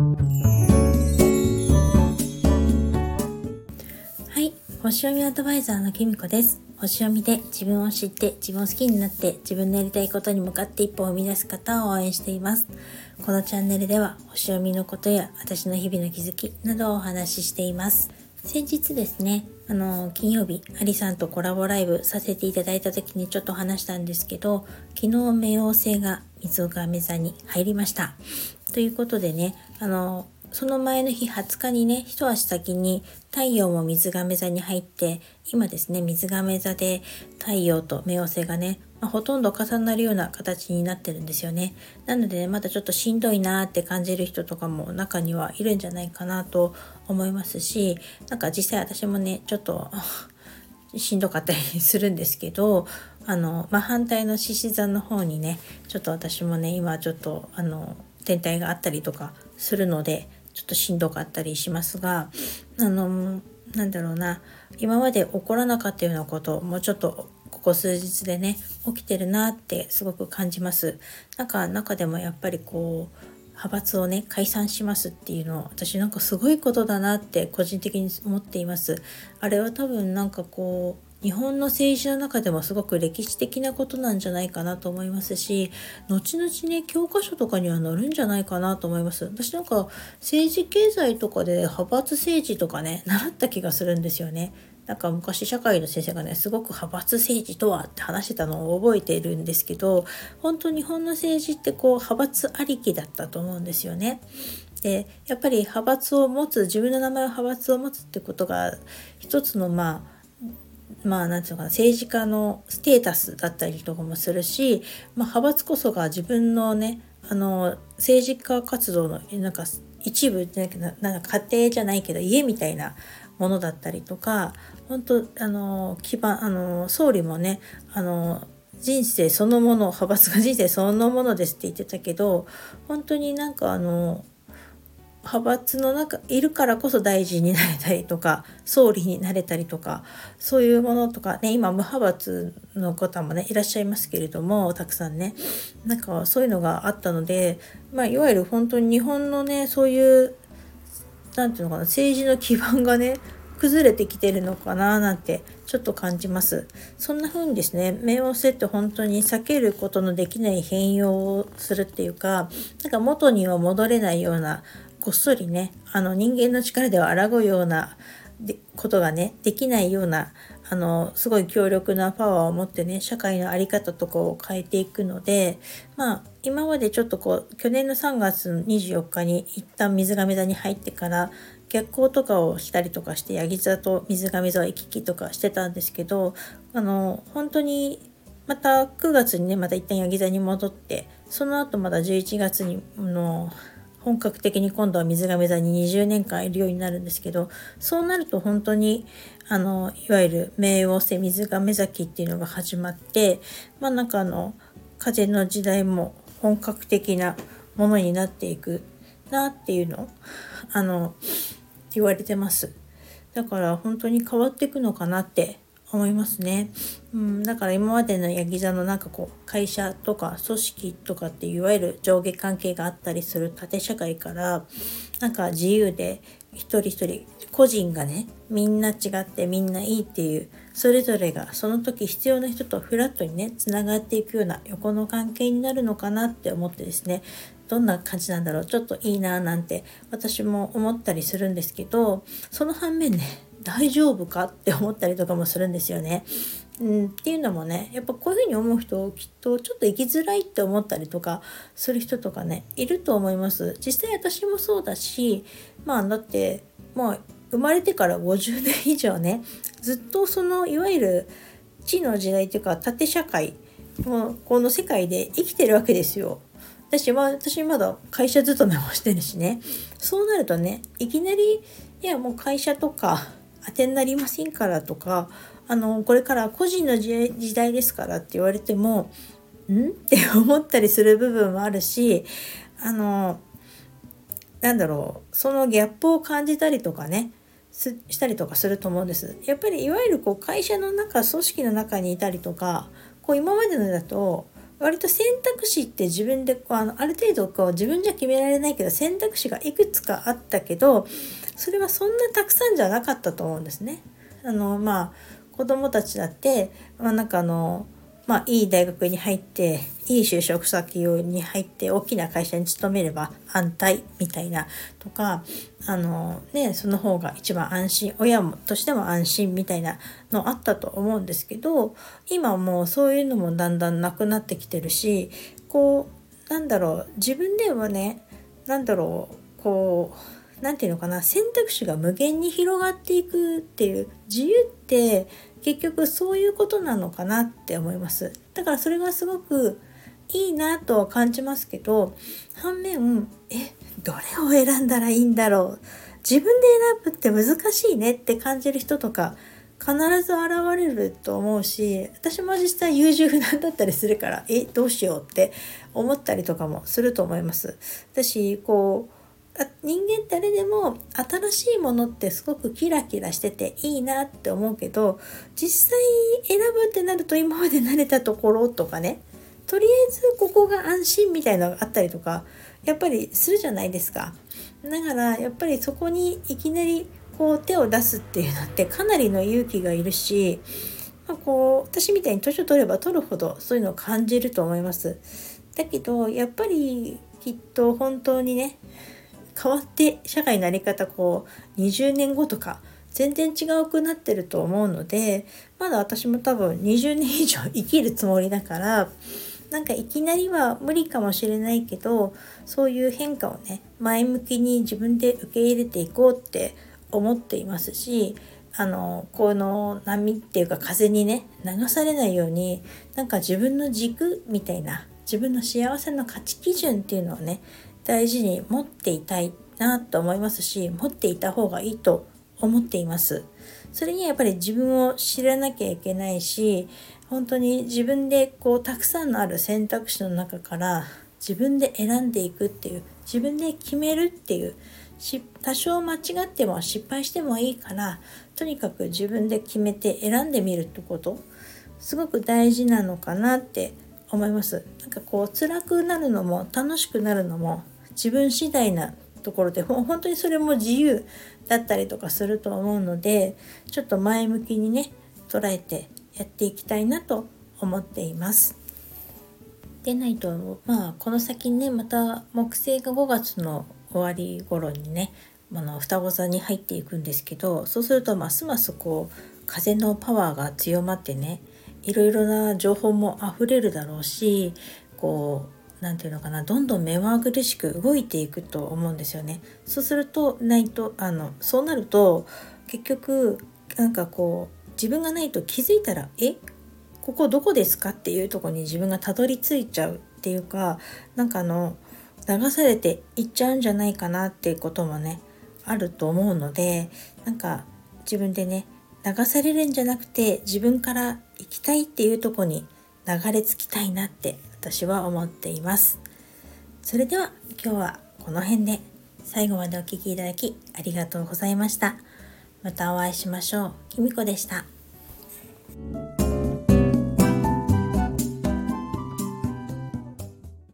はい。星読みアドバイザーのきみこです。星読みで自分を知って自分を好きになって自分のやりたいことに向かって一歩を生み出す方を応援しています。このチャンネルでは星読みのことや私の日々の気づきなどをお話ししています。先日ですね、あの、金曜日、アリさんとコラボライブさせていただいた時にちょっと話したんですけど、昨日冥王星が水亀座に入りました。ということでね、あの、その前の日20日にね、一足先に太陽も水亀座に入って、今ですね、水亀座で太陽と冥王星がね、まあ、ほとんど重なるような形になってるんですよね。なので、ね、まだちょっとしんどいなーって感じる人とかも中にはいるんじゃないかなと思いますし、なんか実際私もね、ちょっと しんどかったりするんですけど、あの、まあ、反対の獅子座の方にね、ちょっと私もね、今ちょっと、あの、天体があったりとかするので、ちょっとしんどかったりしますがあのなんだろうな今まで起こらなかったようなこともうちょっとここ数日でね起きてるなってすごく感じます。なんか中でもやっぱりこう派閥をね解散しますっていうのは私なんかすごいことだなって個人的に思っています。あれは多分なんかこう日本の政治の中でもすごく歴史的なことなんじゃないかなと思いますし後々ね教科書とかには載るんじゃないかなと思います私なんか政治経済とかで派閥政治とかね習った気がするんですよねなんか昔社会の先生がねすごく派閥政治とはって話してたのを覚えているんですけど本当日本の政治ってこう派閥ありきだったと思うんですよね。でやっぱり派閥を持つ自分の名前を派閥を持つってことが一つのまあまあ何て言うのかな政治家のステータスだったりとかもするし、まあ、派閥こそが自分のねあの政治家活動のなんか一部なんか家庭じゃないけど家みたいなものだったりとか本当あの基盤あの総理もねあの人生そのもの派閥が人生そのものですって言ってたけど本当になんかあの派閥の中いるからこそ大臣になれたりとか総理になれたりとかそういうものとかね今無派閥の方もねいらっしゃいますけれどもたくさんねなんかそういうのがあったので、まあ、いわゆる本当に日本のねそういう何て言うのかな政治の基盤がね崩れてきてるのかななんてちょっと感じます。そんな風にですね、冥王星って本当に避けることのできない変容をするっていうか、なんか元には戻れないようなこっそりねあの人間の力では抗うようなことがねできないようなあのすごい強力なパワーを持ってね社会の在り方とかを変えていくのでまあ今までちょっとこう去年の3月24日に一旦水亀座に入ってから逆行とかをしたりとかしてヤギ座と水亀座行き来とかしてたんですけどあの本当にまた9月にねまた一旦ヤギ座に戻ってその後まだ11月にの本格的に今度は水亀座に20年間いるようになるんですけどそうなると本当にあのいわゆる冥王星水亀崎っていうのが始まってまあなんかあの風の時代も本格的なものになっていくなっていうのあの言われてます。だから本当に変わっていくのかなって思いますね。うん、だから今までのヤギ座のなんかこう会社とか組織とかっていわゆる上下関係があったりする縦社会からなんか自由で一人一人個人がねみんな違ってみんないいっていうそれぞれがその時必要な人とフラットにねつながっていくような横の関係になるのかなって思ってですねどんな感じなんだろうちょっといいななんて私も思ったりするんですけどその反面ね大丈夫かって思ったりとかもするんですよね。うん、っていうのもねやっぱこういうふうに思う人きっとちょっと生きづらいって思ったりとかする人とかねいると思います実際私もそうだしまあだってまあ生まれてから50年以上ねずっとそのいわゆる地の時代というか縦社会もうこの世界で生きてるわけですよ。私は私まだ会社勤めもしてるしねそうなるとねいきなりいやもう会社とか当てになりませんからとかあのこれから個人の時代ですからって言われてもん？って思ったりする部分もあるしあのなんだろうそのギャップを感じたりとかねしたりとかすると思うんです。やっぱりいわゆるこう会社の中組織の中にいたりとかこう今までのだと割と選択肢って自分でこうあのある程度こう自分じゃ決められないけど選択肢がいくつかあったけどそれはそんなたくさんじゃなかったと思うんですね。あのまあ子供たちだって、まあ、なんかあのまあ、いい大学に入っていい就職先に入って大きな会社に勤めれば安泰みたいなとかあの、ね、その方が一番安心親もとしても安心みたいなのあったと思うんですけど今もうそういうのもだんだんなくなってきてるしこうなんだろう自分ではね何だろうこう何て言うのかな選択肢が無限に広がっていくっていう自由って結局そういうことなのかなって思います。だからそれがすごくいいなとは感じますけど反面えどれを選んだらいいんだろう？自分で選ぶって難しいねって感じる人とか必ず現れると思うし私も実際優柔不断だったりするからえどうしようって思ったりとかもすると思います。私こう人間誰でも新しいものってすごくキラキラしてていいなって思うけど実際選ぶってなると今まで慣れたところとかねとりあえずここが安心みたいなのがあったりとかやっぱりするじゃないですか。だからやっぱりそこにいきなりこう手を出すっていうのってかなりの勇気がいるし、まあ、こう私みたいに年を取れば取るほどそういうのを感じると思います。だけどやっぱりきっと本当にね変わって社会の在り方こう20年後とか全然違うくなってると思うのでまだ私も多分20年以上生きるつもりだからなんかいきなりは無理かもしれないけどそういう変化をね前向きに自分で受け入れていこうって思っていますしあのこの波っていうか風にね流されないようになんか自分の軸みたいな自分の幸せの価値基準っていうのをね大事に持っていたいなと思いますし持っていた方がいいと思っています。それにやっぱり自分を知らなきゃいけないし本当に自分でこうたくさんのある選択肢の中から自分で選んでいくっていう自分で決めるっていう多少間違っても失敗してもいいからとにかく自分で決めて選んでみるってことすごく大事なのかなって思います。なんかこう辛くなるのも楽しくなるのも自分次第なところで本当にそれも自由だったりとかすると思うのでちょっと前向きにね捉えてやっていきたいなと思っています。でないとまあこの先ねまた木星が5月の終わり頃にねあの双子座に入っていくんですけどそうするとますますこう風のパワーが強まってねいろいろな情報も溢れるだろうしこう何て言うのかなどんどん目まぐるしく動いていくと思うんですよね。そうするとないとあのそうなると結局なんかこう自分がないと気づいたらえここどこですかっていうとこに自分がたどり着いちゃうっていうかなんかあの流されていっちゃうんじゃないかなっていうこともねあると思うのでなんか自分でね流されるんじゃなくて自分から行きたいっていうとこに流れ着きたいなって私は思っています。それでは今日はこの辺で。最後までお聴きいただきありがとうございました。またお会いしましょう。きみこでした。